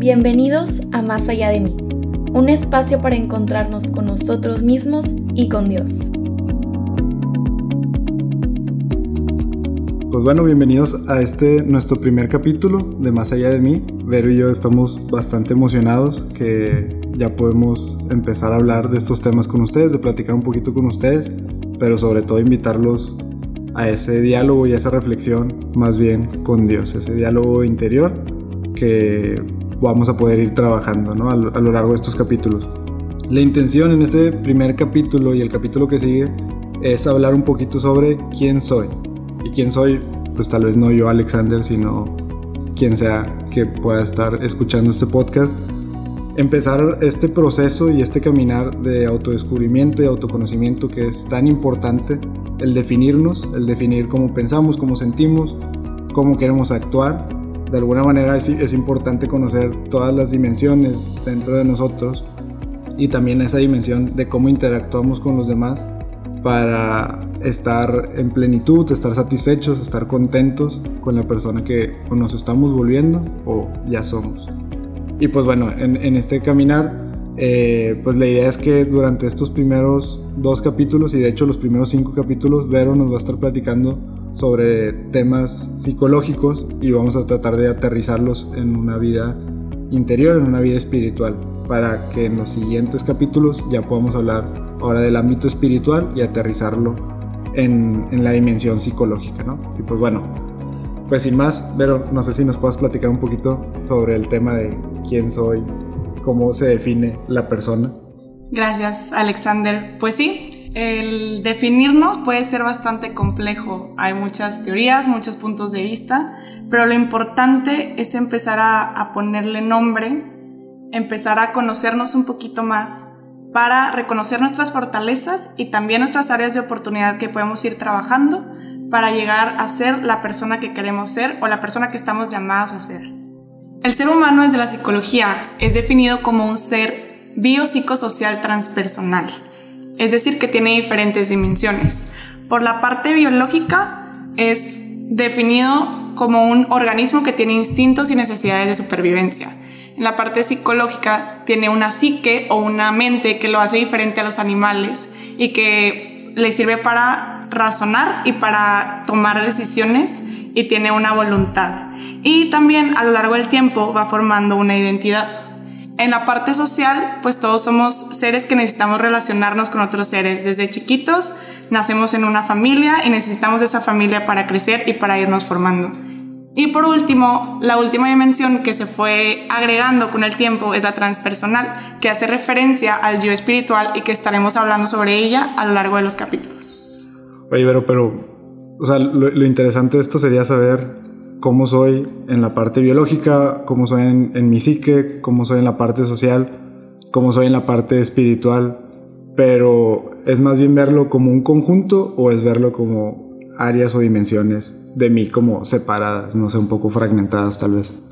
Bienvenidos a Más allá de mí, un espacio para encontrarnos con nosotros mismos y con Dios. Pues bueno, bienvenidos a este nuestro primer capítulo de Más allá de mí. Vero y yo estamos bastante emocionados que ya podemos empezar a hablar de estos temas con ustedes, de platicar un poquito con ustedes, pero sobre todo invitarlos a ese diálogo y a esa reflexión más bien con Dios, ese diálogo interior que vamos a poder ir trabajando ¿no? a, lo, largo de estos capítulos. La intención en este primer capítulo y el capítulo que sigue es hablar un poquito sobre quién soy. Y quién soy, pues tal vez no yo Alexander, sino quien sea que pueda estar escuchando este podcast. Empezar este proceso y este caminar de autodescubrimiento y autoconocimiento que es tan importante, el definirnos, el definir cómo pensamos, cómo sentimos, cómo queremos actuar de alguna manera es, importante conocer todas las dimensiones dentro de nosotros y también esa dimensión de cómo interactuamos con los demás para estar en plenitud, estar satisfechos, estar contentos con la persona que nos estamos volviendo o ya somos. Y pues bueno, en, este caminar, eh, pues la idea es que durante estos primeros dos capítulos y de hecho los primeros cinco capítulos, Vero nos va a estar platicando sobre temas psicológicos y vamos a tratar de aterrizarlos en una vida interior, en una vida espiritual, para que en los siguientes capítulos ya podamos hablar ahora del ámbito espiritual y aterrizarlo en, en la dimensión psicológica, ¿no? Y pues bueno, pues sin más, pero no sé si nos puedes platicar un poquito sobre el tema de quién soy, cómo se define la persona. Gracias, Alexander. Pues sí, el definirnos puede ser bastante complejo. Hay muchas teorías, muchos puntos de vista, pero lo importante es empezar a, ponerle nombre, empezar a conocernos un poquito más para reconocer nuestras fortalezas y también nuestras áreas de oportunidad que podemos ir trabajando para llegar a ser la persona que queremos ser o la persona que estamos llamados a ser. El ser humano desde la psicología es definido como un ser biopsicosocial transpersonal es decir, que tiene diferentes dimensiones. Por la parte biológica es definido como un organismo que tiene instintos y necesidades de supervivencia. En la parte psicológica tiene una psique o una mente que lo hace diferente a los animales y que le sirve para razonar y para tomar decisiones y tiene una voluntad. Y también a lo largo del tiempo va formando una identidad. En la parte social, pues todos somos seres que necesitamos relacionarnos con otros seres. Desde chiquitos nacemos en una familia y necesitamos esa familia para crecer y para irnos formando. Y por último, la última dimensión que se fue agregando con el tiempo es la transpersonal, que hace referencia al yo espiritual y que estaremos hablando sobre ella a lo largo de los capítulos. Oye, pero, pero o sea, lo, lo interesante de esto sería saber cómo soy en la parte biológica, cómo soy en, mi psique, cómo soy en la parte social, cómo soy en la parte espiritual, pero es más bien verlo como un conjunto o es verlo como áreas o dimensiones de mí como separadas, no sé, un poco fragmentadas tal vez.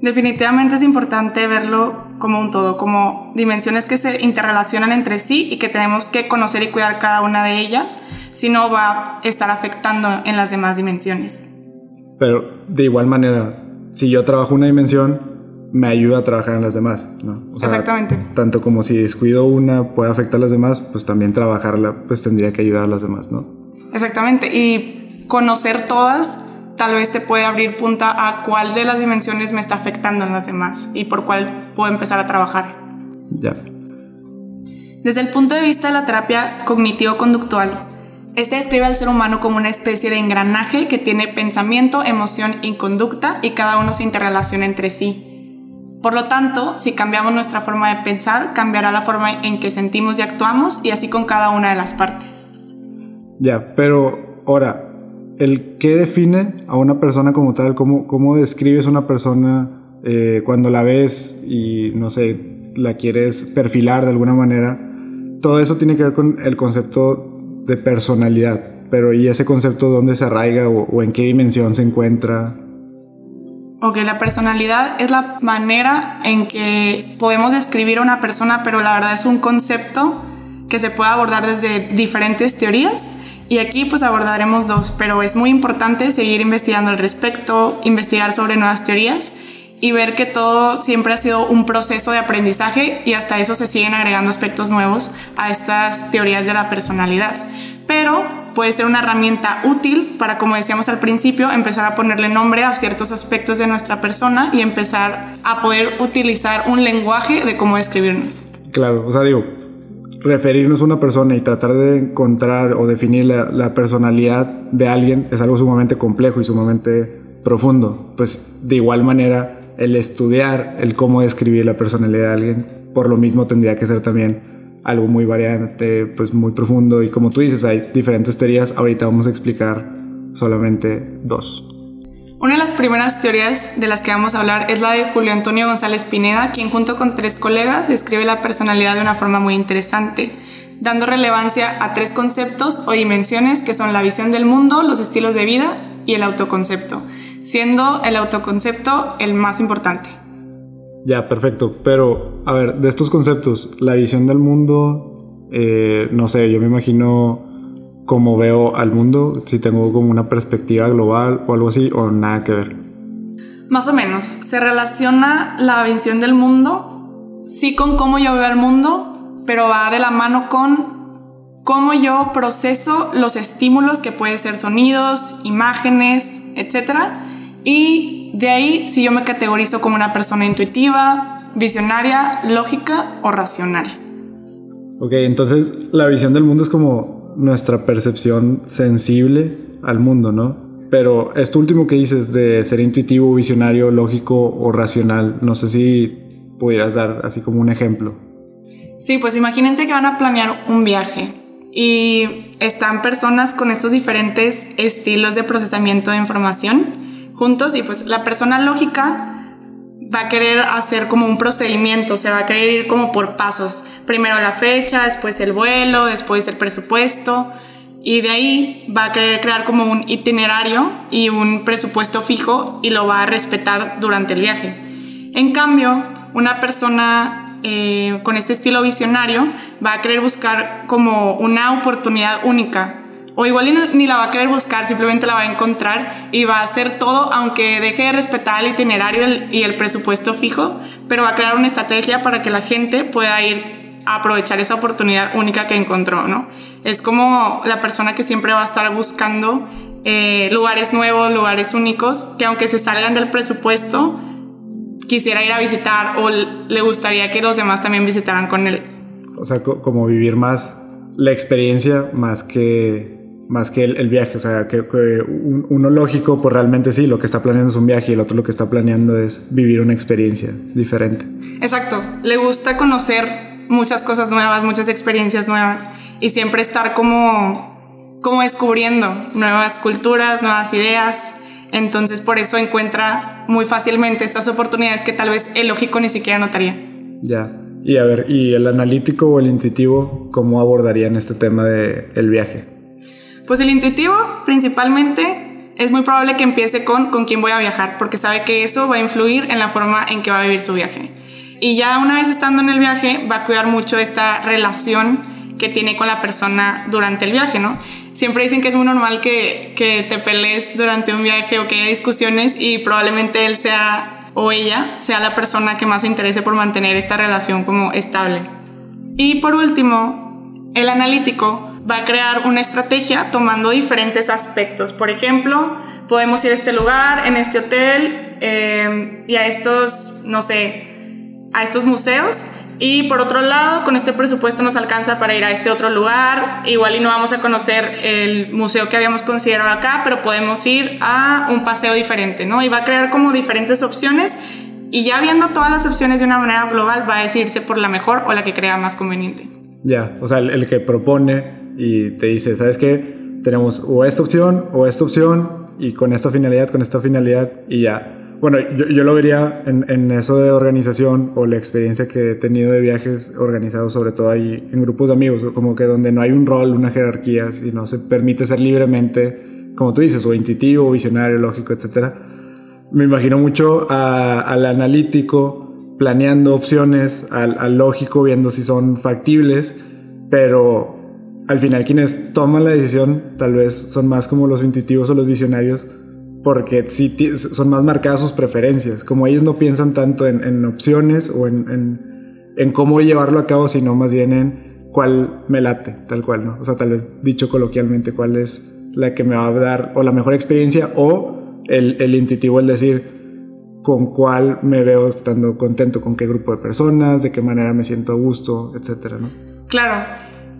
Definitivamente es importante verlo como un todo, como dimensiones que se interrelacionan entre sí y que tenemos que conocer y cuidar cada una de ellas, si no va a estar afectando en las demás dimensiones. Pero de igual manera, si yo trabajo una dimensión, me ayuda a trabajar en las demás, ¿no? Exactamente. Tanto como si descuido una puede afectar a las demás, pues también trabajarla pues tendría que ayudar a las demás, ¿no? Exactamente. Y conocer todas tal vez te puede abrir punta a cuál de las dimensiones me está afectando en las demás y por cuál puedo empezar a trabajar. Ya. Desde el punto de vista de la terapia cognitivo-conductual, este describe al ser humano como una especie de engranaje que tiene pensamiento, emoción y conducta y cada uno se interrelaciona entre sí. Por lo tanto, si cambiamos nuestra forma de pensar, cambiará la forma en que sentimos y actuamos y así con cada una de las partes. Ya, pero ahora, ¿el qué define a una persona como tal? ¿Cómo, cómo describes una persona eh, cuando la ves y, no sé, la quieres perfilar de alguna manera? Todo eso tiene que ver con el concepto de personalidad, pero ¿y ese concepto dónde se arraiga o, en qué dimensión se encuentra? Ok, la personalidad es la manera en que podemos describir a una persona, pero la verdad es un concepto que se puede abordar desde diferentes teorías. Y aquí pues abordaremos dos, pero es muy importante seguir investigando al respecto, investigar sobre nuevas teorías y ver que todo siempre ha sido un proceso de aprendizaje y hasta eso se siguen agregando aspectos nuevos a estas teorías de la personalidad. Pero puede ser una herramienta útil para, como decíamos al principio, empezar a ponerle nombre a ciertos aspectos de nuestra persona y empezar a poder utilizar un lenguaje de cómo describirnos. Claro, o sea, digo, referirnos a una persona y tratar de encontrar o definir la, personalidad de alguien es algo sumamente complejo y sumamente profundo. Pues de igual manera, el estudiar el cómo describir la personalidad de alguien, por lo mismo tendría que ser también algo muy variante, pues muy profundo. Y como tú dices, hay diferentes teorías, ahorita vamos a explicar solamente dos. Una de las primeras teorías de las que vamos a hablar es la de Julio Antonio González Pineda, quien junto con tres colegas describe la personalidad de una forma muy interesante, dando relevancia a tres conceptos o dimensiones que son la visión del mundo, los estilos de vida y el autoconcepto siendo el autoconcepto el más importante. Ya, perfecto. Pero, a ver, de estos conceptos, la visión del mundo, eh, no sé, yo me imagino cómo veo al mundo, si tengo como una perspectiva global o algo así, o nada que ver. Más o menos, se relaciona la visión del mundo, sí con cómo yo veo al mundo, pero va de la mano con cómo yo proceso los estímulos que pueden ser sonidos, imágenes, etcétera, y de ahí si yo me categorizo como una persona intuitiva, visionaria, lógica o racional. Ok, entonces la visión del mundo es como nuestra percepción sensible al mundo, ¿no? Pero esto último que dices de ser intuitivo, visionario, lógico o racional, no sé si pudieras dar así como un ejemplo. Sí, pues imagínense que van a planear un viaje y están personas con estos diferentes estilos de procesamiento de información juntos y pues la persona lógica va a querer hacer como un procedimiento, se va a querer ir como por pasos. Primero la fecha, después el vuelo, después el presupuesto y de ahí va a querer crear como un itinerario y un presupuesto fijo y lo va a respetar durante el viaje. En cambio, una persona eh, con este estilo visionario va a querer buscar como una oportunidad única o igual ni la va a querer buscar, simplemente la va a encontrar y va a hacer todo, aunque deje de respetar el itinerario y el presupuesto fijo, pero va a crear una estrategia para que la gente pueda ir a aprovechar esa oportunidad única que encontró, ¿no? Es como la persona que siempre va a estar buscando eh, lugares nuevos, lugares únicos, que aunque se salgan del presupuesto, quisiera ir a visitar o le gustaría que los demás también visitaran con él. O sea, como vivir más la experiencia más que más que el, viaje. O sea, que, uno lógico, pues realmente sí, lo que está planeando es un viaje y el otro lo que está planeando es vivir una experiencia diferente. Exacto, le gusta conocer muchas cosas nuevas, muchas experiencias nuevas y siempre estar como, como descubriendo nuevas culturas, nuevas ideas. Entonces por eso encuentra muy fácilmente estas oportunidades que tal vez el lógico ni siquiera notaría. Ya. Y a ver, ¿y el analítico o el intuitivo cómo abordarían este tema del el viaje? Pues el intuitivo principalmente es muy probable que empiece con con quién voy a viajar, porque sabe que eso va a influir en la forma en que va a vivir su viaje. Y ya una vez estando en el viaje, va a cuidar mucho esta relación que tiene con la persona durante el viaje, ¿no? Siempre dicen que es muy normal que, que te pelees durante un viaje o que haya discusiones y probablemente él sea o ella sea la persona que más se interese por mantener esta relación como estable. Y por último, el analítico va a crear una estrategia tomando diferentes aspectos. Por ejemplo, podemos ir a este lugar, en este hotel eh, y a estos, no sé, a estos museos. Y por otro lado, con este presupuesto nos alcanza para ir a este otro lugar. Igual y no vamos a conocer el museo que habíamos considerado acá, pero podemos ir a un paseo diferente, ¿no? Y va a crear como diferentes opciones y ya viendo todas las opciones de una manera global va a decidirse por la mejor o la que crea más conveniente. Ya, o sea, el que propone y te dice, ¿sabes qué? Tenemos o esta opción o esta opción y con esta finalidad, con esta finalidad y ya. Bueno, yo, yo lo vería en, en, eso de organización o la experiencia que he tenido de viajes organizados, sobre todo ahí en grupos de amigos, como que donde no hay un rol, una jerarquía, sino se permite ser libremente, como tú dices, o intuitivo, visionario, lógico, etc. Me imagino mucho al analítico planeando opciones, al, lógico viendo si son factibles, pero al final quienes toman la decisión tal vez son más como los intuitivos o los visionarios porque sí son más marcadas sus preferencias. Como ellos no piensan tanto en, opciones o en, en, cómo llevarlo a cabo, sino más bien en cuál me late, tal cual, ¿no? O sea, tal vez dicho coloquialmente, cuál es la que me va a dar o la mejor experiencia o el, el intuitivo, el decir con cuál me veo estando contento, con qué grupo de personas, de qué manera me siento a gusto, etcétera, ¿no? Claro.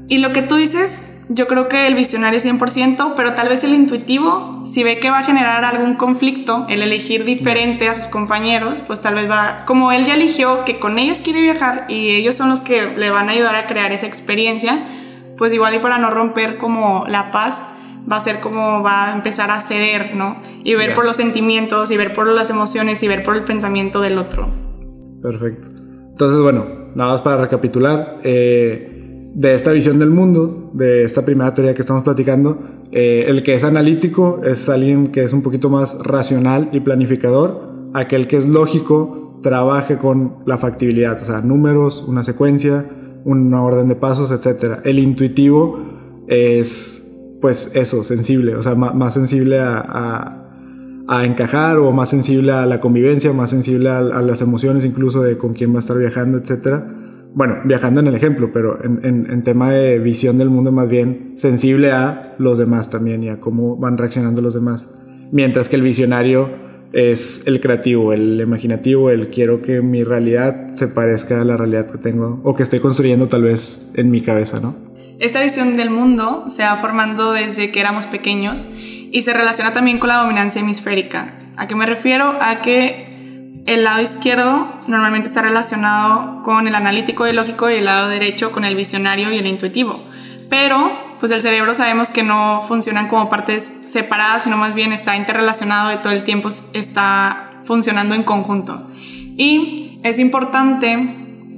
Y lo que tú dices yo creo que el visionario 100%, pero tal vez el intuitivo, si ve que va a generar algún conflicto, el elegir diferente a sus compañeros, pues tal vez va, como él ya eligió que con ellos quiere viajar y ellos son los que le van a ayudar a crear esa experiencia, pues igual y para no romper como la paz, va a ser como va a empezar a ceder, ¿no? Y ver por los sentimientos, y ver por las emociones, y ver por el pensamiento del otro. Perfecto. Entonces, bueno, nada más para recapitular. Eh, de esta visión del mundo, de esta primera teoría que estamos platicando, eh, el que es analítico es alguien que es un poquito más racional y planificador, aquel que es lógico trabaje con la factibilidad, o sea, números, una secuencia, una orden de pasos, etc. El intuitivo es, pues eso, sensible, o sea, más, sensible a, encajar o más sensible a la convivencia, más sensible a, a, las emociones incluso de con quién va a estar viajando, etcétera bueno, viajando en el ejemplo, pero en, tema de visión del mundo más bien sensible a los demás también y a cómo van reaccionando los demás. Mientras que el visionario es el creativo, el imaginativo, el quiero que mi realidad se parezca a la realidad que tengo o que estoy construyendo tal vez en mi cabeza, ¿no? Esta visión del mundo se va formando desde que éramos pequeños y se relaciona también con la dominancia hemisférica. ¿A qué me refiero? A que el lado izquierdo normalmente está relacionado con el analítico y lógico y el lado derecho con el visionario y el intuitivo. Pero, pues el cerebro sabemos que no funcionan como partes separadas, sino más bien está interrelacionado y todo el tiempo está funcionando en conjunto. Y es importante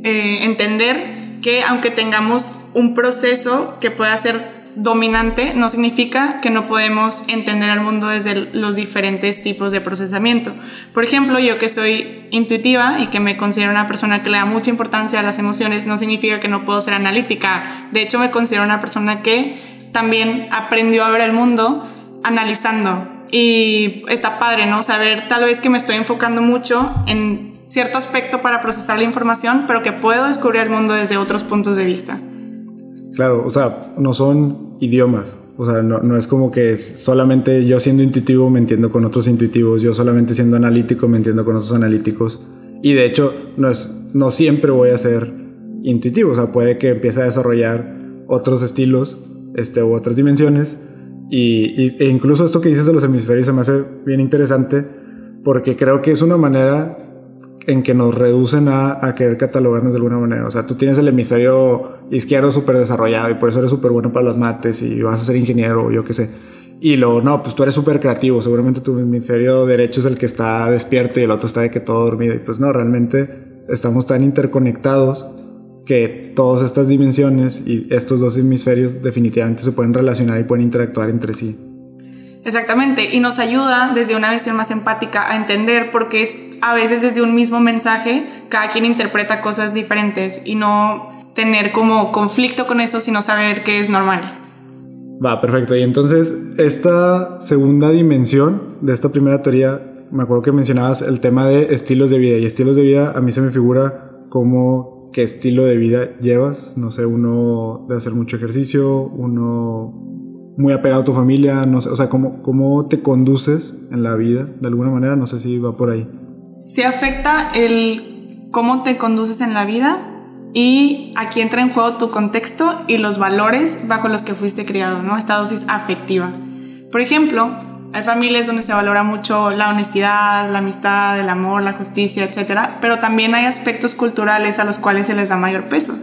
eh, entender que aunque tengamos un proceso que pueda ser dominante no significa que no podemos entender al mundo desde los diferentes tipos de procesamiento. Por ejemplo, yo que soy intuitiva y que me considero una persona que le da mucha importancia a las emociones, no significa que no puedo ser analítica. De hecho, me considero una persona que también aprendió a ver el mundo analizando. Y está padre, ¿no? Saber tal vez que me estoy enfocando mucho en cierto aspecto para procesar la información, pero que puedo descubrir el mundo desde otros puntos de vista. Claro, o sea, no son idiomas. O sea, no, es como que solamente yo siendo intuitivo me entiendo con otros intuitivos, yo solamente siendo analítico me entiendo con otros analíticos. Y de hecho, no, es, no siempre voy a ser intuitivo. O sea, puede que empiece a desarrollar otros estilos este, u otras dimensiones. Y, e incluso esto que dices de los hemisferios se me hace bien interesante porque creo que es una manera en que nos reducen a, a, querer catalogarnos de alguna manera. O sea, tú tienes el hemisferio izquierdo súper desarrollado y por eso eres súper bueno para las mates y vas a ser ingeniero o yo qué sé. Y luego, no, pues tú eres súper creativo, seguramente tu hemisferio derecho es el que está despierto y el otro está de que todo dormido. Y pues no, realmente estamos tan interconectados que todas estas dimensiones y estos dos hemisferios definitivamente se pueden relacionar y pueden interactuar entre sí. Exactamente, y nos ayuda desde una visión más empática a entender por qué es a veces desde un mismo mensaje cada quien interpreta cosas diferentes y no tener como conflicto con eso, sino saber que es normal. Va, perfecto. Y entonces, esta segunda dimensión de esta primera teoría, me acuerdo que mencionabas el tema de estilos de vida. Y estilos de vida a mí se me figura como qué estilo de vida llevas. No sé, uno de hacer mucho ejercicio, uno muy apegado a tu familia, no sé, o sea, cómo, cómo te conduces en la vida de alguna manera, no sé si va por ahí. Se afecta el cómo te conduces en la vida y aquí entra en juego tu contexto y los valores bajo los que fuiste criado, ¿no? Esta dosis afectiva. Por ejemplo, hay familias donde se valora mucho la honestidad, la amistad, el amor, la justicia, etc. Pero también hay aspectos culturales a los cuales se les da mayor peso.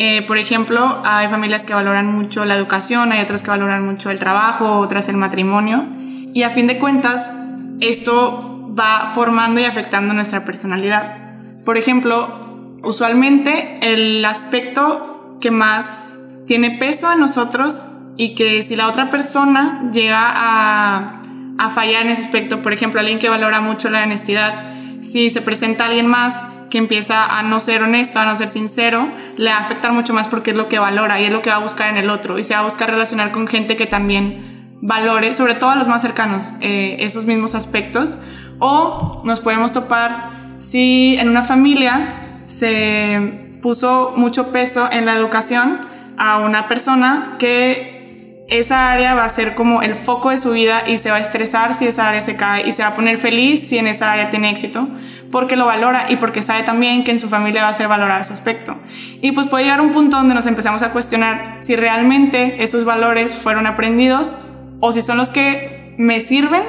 Eh, por ejemplo, hay familias que valoran mucho la educación, hay otras que valoran mucho el trabajo, otras el matrimonio. Y a fin de cuentas, esto va formando y afectando nuestra personalidad. Por ejemplo, usualmente el aspecto que más tiene peso en nosotros y que si la otra persona llega a, a fallar en ese aspecto, por ejemplo, alguien que valora mucho la honestidad, si se presenta alguien más que empieza a no ser honesto, a no ser sincero, le va a afectar mucho más porque es lo que valora y es lo que va a buscar en el otro y se va a buscar relacionar con gente que también valores, sobre todo a los más cercanos, eh, esos mismos aspectos. O nos podemos topar si en una familia se puso mucho peso en la educación a una persona que esa área va a ser como el foco de su vida y se va a estresar si esa área se cae y se va a poner feliz si en esa área tiene éxito porque lo valora y porque sabe también que en su familia va a ser valorado ese aspecto. Y pues puede llegar un punto donde nos empezamos a cuestionar si realmente esos valores fueron aprendidos o si son los que me sirven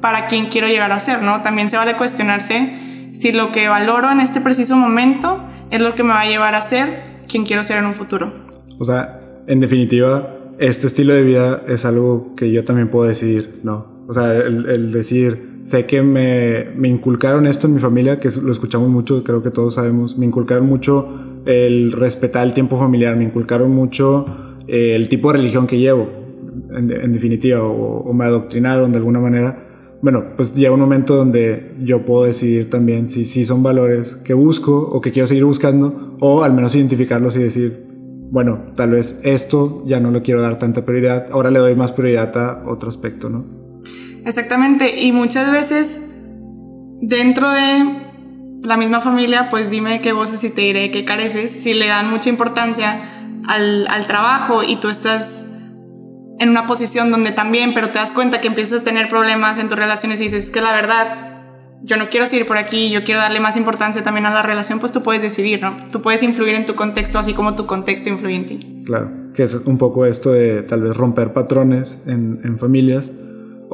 para quien quiero llegar a ser, ¿no? También se vale cuestionarse si lo que valoro en este preciso momento es lo que me va a llevar a ser quien quiero ser en un futuro. O sea, en definitiva, este estilo de vida es algo que yo también puedo decidir, ¿no? O sea, el, el decir, sé que me, me, inculcaron esto en mi familia, que lo escuchamos mucho, creo que todos sabemos, me inculcaron mucho el respetar el tiempo familiar, me inculcaron mucho eh, el tipo de religión que llevo, en, en definitiva, o, o, me adoctrinaron de alguna manera. Bueno, pues llega un momento donde yo puedo decidir también si si son valores que busco o que quiero seguir buscando, o al menos identificarlos y decir, bueno, tal vez esto ya no le quiero dar tanta prioridad, ahora le doy más prioridad a otro aspecto, ¿no? Exactamente, y muchas veces dentro de la misma familia, pues dime qué voces y te diré qué careces, si le dan mucha importancia al, al, trabajo y tú estás en una posición donde también, pero te das cuenta que empiezas a tener problemas en tus relaciones y dices, es que la verdad, yo no quiero seguir por aquí, yo quiero darle más importancia también a la relación, pues tú puedes decidir, ¿no? Tú puedes influir en tu contexto así como tu contexto influye en ti. Claro, que es un poco esto de tal vez romper patrones en, en familias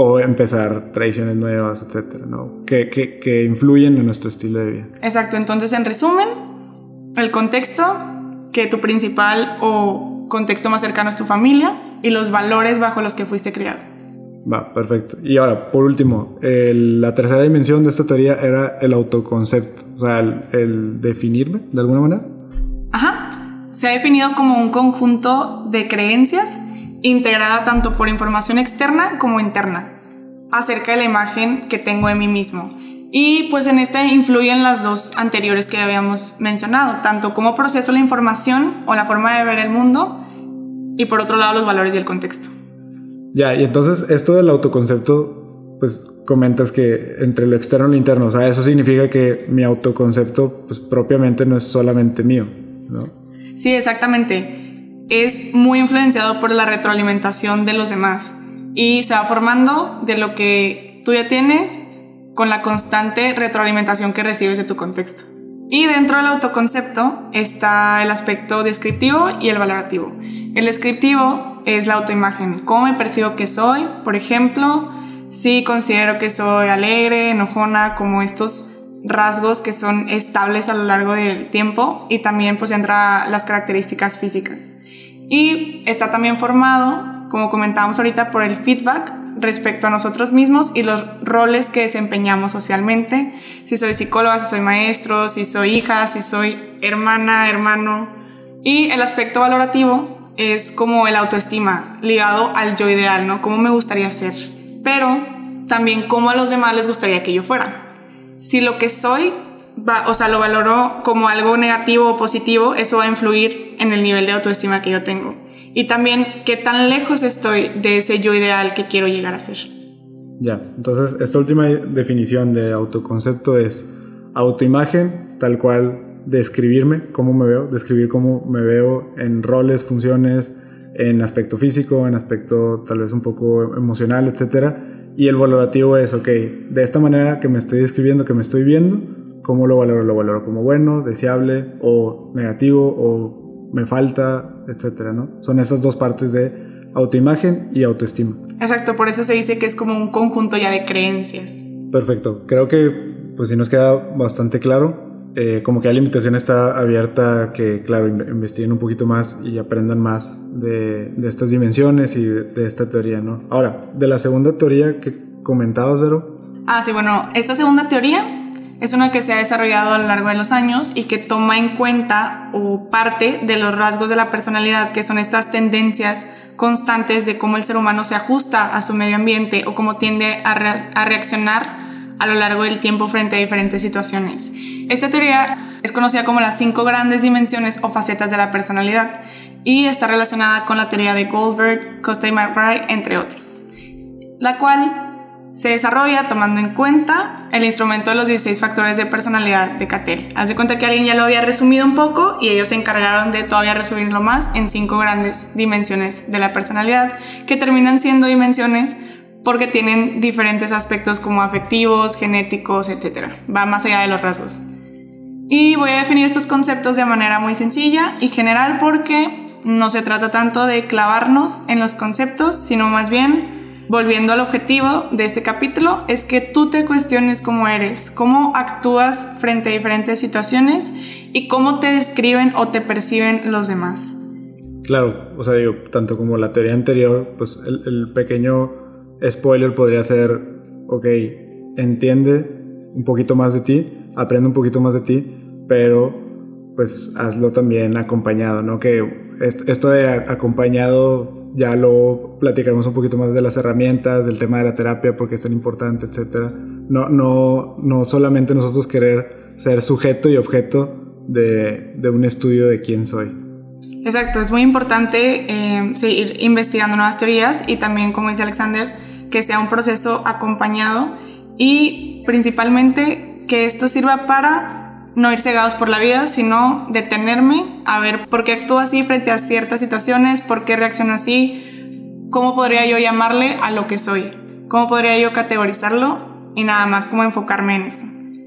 o empezar tradiciones nuevas, etcétera, ¿no? Que, que, que, influyen en nuestro estilo de vida. Exacto, entonces en resumen, el contexto, que tu principal o contexto más cercano es tu familia y los valores bajo los que fuiste criado. Va, perfecto. Y ahora, por último, el, la tercera dimensión de esta teoría era el autoconcepto, o sea, el, el definirme de alguna manera. Ajá, se ha definido como un conjunto de creencias integrada tanto por información externa como interna acerca de la imagen que tengo de mí mismo. Y pues en esta influyen las dos anteriores que habíamos mencionado, tanto cómo proceso la información o la forma de ver el mundo y por otro lado los valores y el contexto. Ya, y entonces esto del autoconcepto, pues comentas que entre lo externo y lo interno, o sea, eso significa que mi autoconcepto pues propiamente no es solamente mío, ¿no? Sí, exactamente es muy influenciado por la retroalimentación de los demás y se va formando de lo que tú ya tienes con la constante retroalimentación que recibes de tu contexto. Y dentro del autoconcepto está el aspecto descriptivo y el valorativo. El descriptivo es la autoimagen, cómo me percibo que soy, por ejemplo, si considero que soy alegre, enojona, como estos rasgos que son estables a lo largo del tiempo y también pues entra las características físicas. Y está también formado, como comentábamos ahorita, por el feedback respecto a nosotros mismos y los roles que desempeñamos socialmente. Si soy psicóloga, si soy maestro, si soy hija, si soy hermana, hermano. Y el aspecto valorativo es como el autoestima, ligado al yo ideal, ¿no? Cómo me gustaría ser. Pero también cómo a los demás les gustaría que yo fuera. Si lo que soy o sea, lo valoro como algo negativo o positivo, eso va a influir en el nivel de autoestima que yo tengo. Y también qué tan lejos estoy de ese yo ideal que quiero llegar a ser. Ya, entonces esta última definición de autoconcepto es autoimagen, tal cual describirme, cómo me veo, describir cómo me veo en roles, funciones, en aspecto físico, en aspecto tal vez un poco emocional, etc. Y el valorativo es, ok, de esta manera que me estoy describiendo, que me estoy viendo, ¿Cómo lo valoro? ¿Lo valoro como bueno, deseable o negativo o me falta, etcétera, ¿no? Son esas dos partes de autoimagen y autoestima. Exacto, por eso se dice que es como un conjunto ya de creencias. Perfecto, creo que pues sí nos queda bastante claro. Eh, como que la limitación está abierta que, claro, investiguen un poquito más y aprendan más de, de estas dimensiones y de, de, esta teoría, ¿no? Ahora, de la segunda teoría que comentabas, Vero. Ah, sí, bueno, esta segunda teoría es una que se ha desarrollado a lo largo de los años y que toma en cuenta o parte de los rasgos de la personalidad, que son estas tendencias constantes de cómo el ser humano se ajusta a su medio ambiente o cómo tiende a, re a reaccionar a lo largo del tiempo frente a diferentes situaciones. Esta teoría es conocida como las cinco grandes dimensiones o facetas de la personalidad y está relacionada con la teoría de Goldberg, Costa y McBride, entre otros. la cual se desarrolla tomando en cuenta el instrumento de los 16 factores de personalidad de Cattell. Haz de cuenta que alguien ya lo había resumido un poco y ellos se encargaron de todavía resumirlo más en cinco grandes dimensiones de la personalidad, que terminan siendo dimensiones porque tienen diferentes aspectos como afectivos, genéticos, etc. Va más allá de los rasgos. Y voy a definir estos conceptos de manera muy sencilla y general porque no se trata tanto de clavarnos en los conceptos, sino más bien volviendo al objetivo de este capítulo, es que tú te cuestiones cómo eres, cómo actúas frente a diferentes situaciones y cómo te describen o te perciben los demás. Claro, o sea, digo, tanto como la teoría anterior, pues el, pequeño spoiler podría ser, ok, entiende un poquito más de ti, aprende un poquito más de ti, pero pues hazlo también acompañado, ¿no? Que esto de acompañado ya lo platicaremos un poquito más de las herramientas, del tema de la terapia, porque es tan importante, etc. No, no, no solamente nosotros querer ser sujeto y objeto de, de un estudio de quién soy. Exacto, es muy importante eh, seguir investigando nuevas teorías y también, como dice Alexander, que sea un proceso acompañado y principalmente que esto sirva para no ir cegados por la vida, sino detenerme a ver por qué actúo así frente a ciertas situaciones, por qué reacciono así, cómo podría yo llamarle a lo que soy, cómo podría yo categorizarlo y nada más como enfocarme en eso.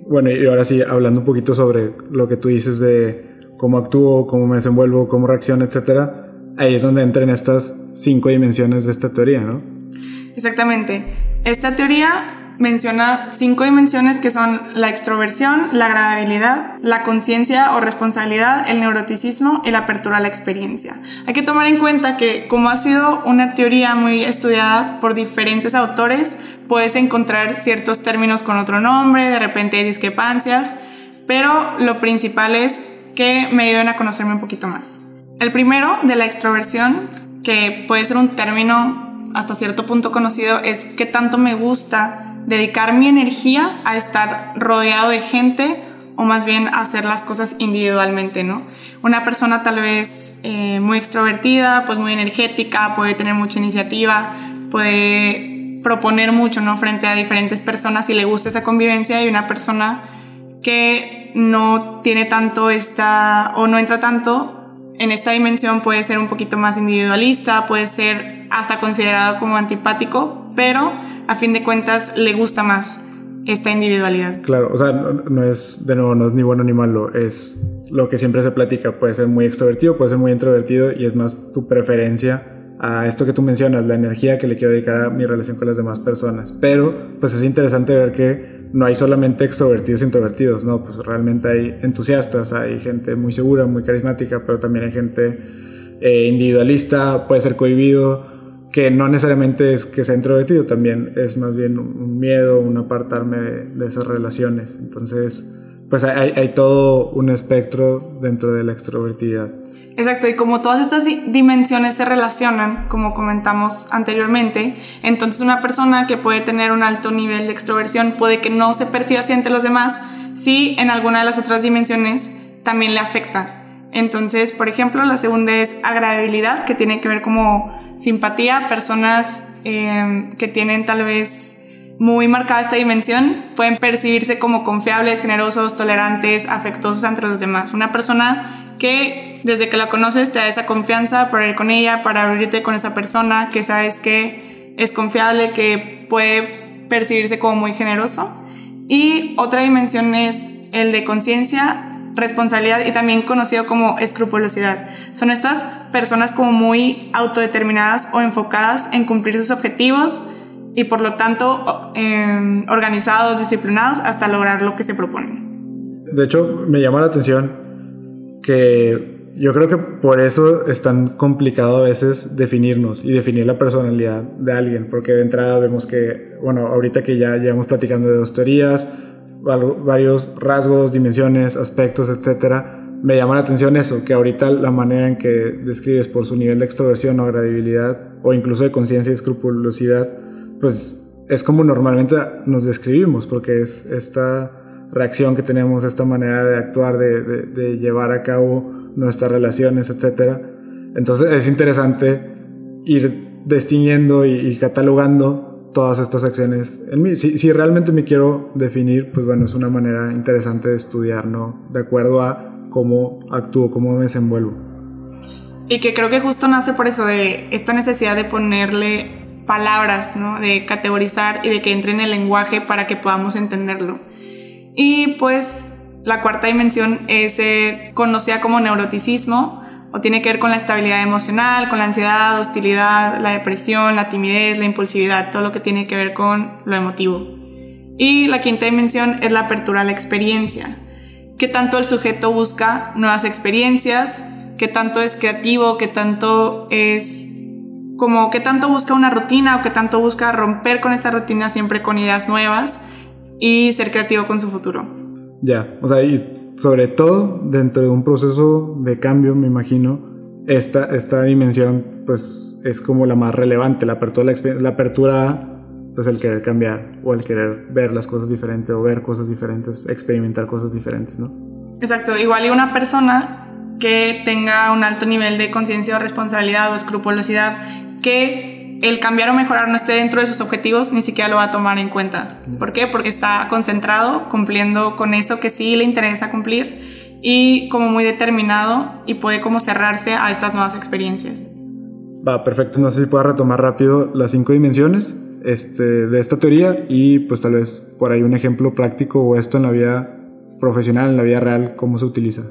Bueno, y ahora sí, hablando un poquito sobre lo que tú dices de cómo actúo, cómo me desenvuelvo, cómo reacciono, etcétera, ahí es donde entran estas cinco dimensiones de esta teoría, ¿no? Exactamente. Esta teoría menciona cinco dimensiones que son la extroversión, la agradabilidad, la conciencia o responsabilidad, el neuroticismo y la apertura a la experiencia. Hay que tomar en cuenta que como ha sido una teoría muy estudiada por diferentes autores, puedes encontrar ciertos términos con otro nombre, de repente hay discrepancias, pero lo principal es que me ayuden a conocerme un poquito más. El primero, de la extroversión, que puede ser un término hasta cierto punto conocido, es qué tanto me gusta dedicar mi energía a estar rodeado de gente o más bien hacer las cosas individualmente, ¿no? Una persona tal vez eh, muy extrovertida, pues muy energética, puede tener mucha iniciativa, puede proponer mucho, ¿no? Frente a diferentes personas y le gusta esa convivencia y una persona que no tiene tanto esta o no entra tanto en esta dimensión puede ser un poquito más individualista, puede ser hasta considerado como antipático, pero a fin de cuentas le gusta más esta individualidad. Claro, o sea, no, es, de nuevo, no es ni bueno ni malo, es lo que siempre se platica, puede ser muy extrovertido, puede ser muy introvertido y es más tu preferencia a esto que tú mencionas, la energía que le quiero dedicar a mi relación con las demás personas. Pero, pues es interesante ver que no hay solamente extrovertidos e introvertidos, no, pues realmente hay entusiastas, hay gente muy segura, muy carismática, pero también hay gente eh, individualista, puede ser cohibido, que no necesariamente es que sea introvertido, también es más bien un miedo, un apartarme de, esas relaciones. Entonces, pues hay, todo un espectro dentro de la extrovertidad. Exacto, y como todas estas dimensiones se relacionan, como comentamos anteriormente, entonces una persona que puede tener un alto nivel de extroversión puede que no se perciba así ante los demás, si en alguna de las otras dimensiones también le afecta. Entonces, por ejemplo, la segunda es agradabilidad, que tiene que ver como simpatía, personas em, que tienen tal vez muy marcada esta dimensión pueden percibirse como confiables, generosos, tolerantes, afectuosos entre los demás. Una persona que desde que la conoces te da esa confianza para ir con ella, para abrirte con esa persona, que sabes que es confiable, que puede percibirse como muy generoso. Y otra dimensión es el de conciencia, responsabilidad y también conocido como escrupulosidad. Son estas personas como muy autodeterminadas o enfocadas en cumplir sus objetivos y por lo tanto em, organizados, disciplinados hasta lograr lo que se proponen. De hecho, me llama la atención que yo creo que por eso es tan complicado a veces definirnos y definir la personalidad de alguien, porque de entrada vemos que, bueno, ahorita que ya llevamos platicando de dos teorías, varios rasgos, dimensiones, aspectos, etcétera, me llama la atención eso, que ahorita la manera en que describes por su nivel de extroversión o agradibilidad o incluso de conciencia y escrupulosidad, pues es como normalmente nos describimos, porque es esta reacción que tenemos, esta manera de actuar, de, llevar a cabo nuestras relaciones, etcétera. Entonces es interesante ir distinguiendo y catalogando todas estas acciones en mí. Si, si realmente me quiero definir, pues bueno, es una manera interesante de estudiar, ¿no? De acuerdo a cómo actúo, cómo me desenvuelvo. Y que creo que justo nace por eso de esta necesidad de ponerle palabras, ¿no? De categorizar y de que entre en el lenguaje para que podamos entenderlo. Y pues la cuarta dimensión es eh, conocida como neuroticismo o tiene que ver con la estabilidad emocional, con la ansiedad, hostilidad, la depresión, la timidez, la impulsividad, todo lo que tiene que ver con lo emotivo. Y la quinta dimensión es la apertura a la experiencia, que tanto el sujeto busca nuevas experiencias, que tanto es creativo, que tanto es como que tanto busca una rutina o que tanto busca romper con esa rutina siempre con ideas nuevas y ser creativo con su futuro. Ya, o sea, y sobre todo dentro de un proceso de cambio, me imagino, esta, esta dimensión pues es como la más relevante, la apertura, la, apertura pues el querer cambiar o el querer ver las cosas diferentes o ver cosas diferentes, experimentar cosas diferentes, ¿no? Exacto, igual y una persona que tenga un alto nivel de conciencia o responsabilidad o escrupulosidad, que el cambiar o mejorar no esté dentro de sus objetivos, ni siquiera lo va a tomar en cuenta. ¿Por qué? Porque está concentrado, cumpliendo con eso que sí le interesa cumplir y como muy determinado y puede como cerrarse a estas nuevas experiencias. Va, perfecto. No sé si puedo retomar rápido las cinco dimensiones este, de esta teoría y pues tal vez por ahí un ejemplo práctico o esto en la vida profesional, en la vida real, cómo se utiliza.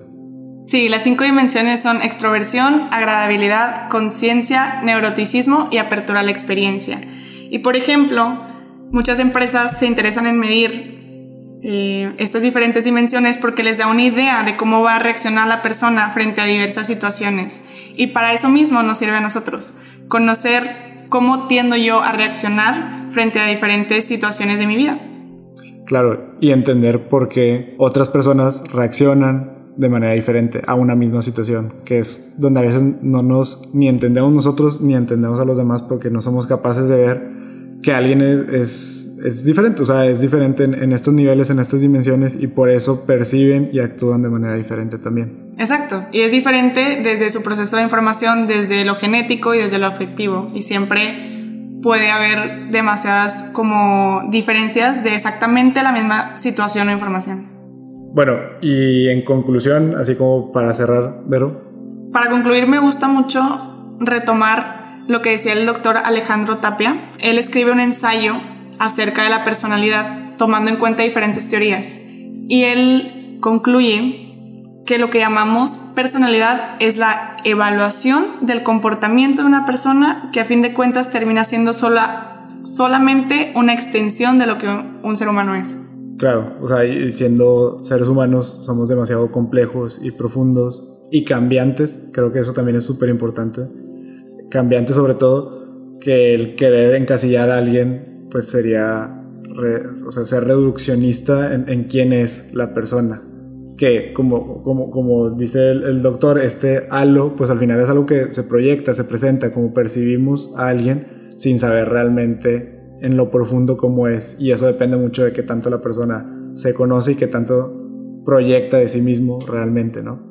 Sí, las cinco dimensiones son extroversión, agradabilidad, conciencia, neuroticismo y apertura a la experiencia. Y por ejemplo, muchas empresas se interesan en medir eh, estas diferentes dimensiones porque les da una idea de cómo va a reaccionar la persona frente a diversas situaciones. Y para eso mismo nos sirve a nosotros, conocer cómo tiendo yo a reaccionar frente a diferentes situaciones de mi vida. Claro, y entender por qué otras personas reaccionan de manera diferente a una misma situación, que es donde a veces no nos ni entendemos nosotros ni entendemos a los demás porque no somos capaces de ver que alguien es, es, diferente, o sea, es diferente en, en, estos niveles, en estas dimensiones y por eso perciben y actúan de manera diferente también. Exacto, y es diferente desde su proceso de información, desde lo genético y desde lo afectivo, y siempre puede haber demasiadas como diferencias de exactamente la misma situación o información. Bueno, y en conclusión, así como para cerrar, Vero. Para concluir, me gusta mucho retomar lo que decía el doctor Alejandro Tapia. Él escribe un ensayo acerca de la personalidad, tomando en cuenta diferentes teorías. Y él concluye que lo que llamamos personalidad es la evaluación del comportamiento de una persona que a fin de cuentas termina siendo sola, solamente una extensión de lo que un ser humano es. Claro, o sea, siendo seres humanos somos demasiado complejos y profundos y cambiantes, creo que eso también es súper importante. Cambiantes sobre todo, que el querer encasillar a alguien pues sería, o sea, ser reduccionista en, en, quién es la persona. Que como, como, como dice el, el doctor, este halo pues al final es algo que se proyecta, se presenta, como percibimos a alguien sin saber realmente en lo profundo como es. Y eso depende mucho de qué tanto la persona se conoce y qué tanto proyecta de sí mismo realmente, ¿no?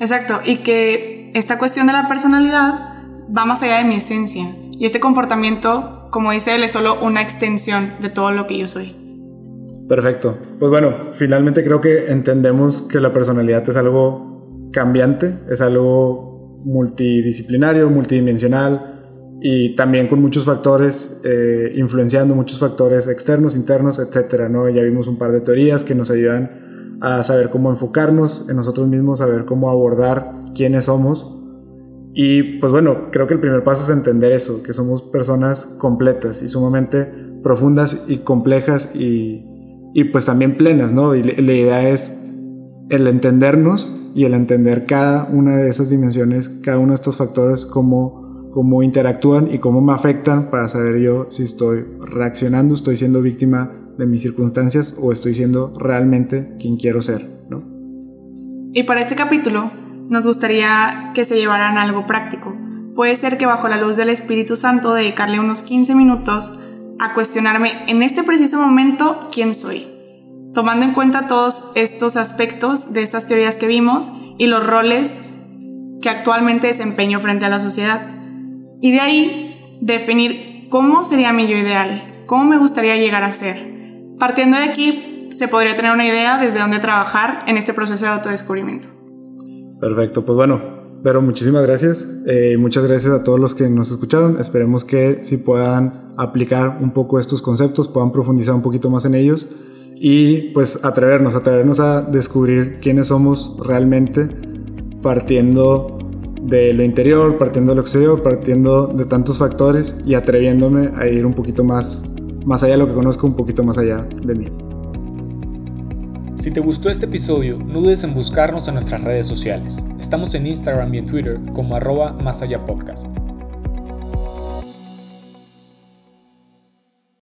Exacto, y que esta cuestión de la personalidad va más allá de mi esencia. Y este comportamiento, como dice él, es solo una extensión de todo lo que yo soy. Perfecto. Pues bueno, finalmente creo que entendemos que la personalidad es algo cambiante, es algo multidisciplinario, multidimensional, y también con muchos factores eh, influenciando muchos factores externos, internos, etcétera, ¿no? Ya vimos un par de teorías que nos ayudan a saber cómo enfocarnos en nosotros mismos, saber cómo abordar quiénes somos. Y pues bueno, creo que el primer paso es entender eso, que somos personas completas y sumamente profundas y complejas y, y pues también plenas, ¿no? Y la idea es el entendernos y el entender cada una de esas dimensiones, cada uno de estos factores como cómo interactúan y cómo me afectan para saber yo si estoy reaccionando, estoy siendo víctima de mis circunstancias o estoy siendo realmente quien quiero ser, ¿no? Y para este capítulo nos gustaría que se llevaran algo práctico. Puede ser que bajo la luz del Espíritu Santo dedicarle unos 15 minutos a cuestionarme en este preciso momento quién soy, tomando en cuenta todos estos aspectos de estas teorías que vimos y los roles que actualmente desempeño frente a la sociedad. Y de ahí definir cómo sería mi yo ideal, ¿Cómo me gustaría llegar a ser? Partiendo de aquí, se podría tener una idea desde dónde trabajar en este proceso de autodescubrimiento. Perfecto, pues bueno, pero muchísimas gracias. Eh, muchas gracias a todos los que nos escucharon. Esperemos que si puedan aplicar un poco estos conceptos, puedan profundizar un poquito más en ellos y pues atrevernos, atrevernos a descubrir quiénes somos realmente partiendo de lo interior, partiendo de lo exterior, partiendo de tantos factores y atreviéndome a ir un poquito más, más allá de lo que conozco, un poquito más allá de mí. Si te gustó este episodio, no dudes en buscarnos en nuestras redes sociales. Estamos en Instagram y en Twitter como arroba más allá podcast.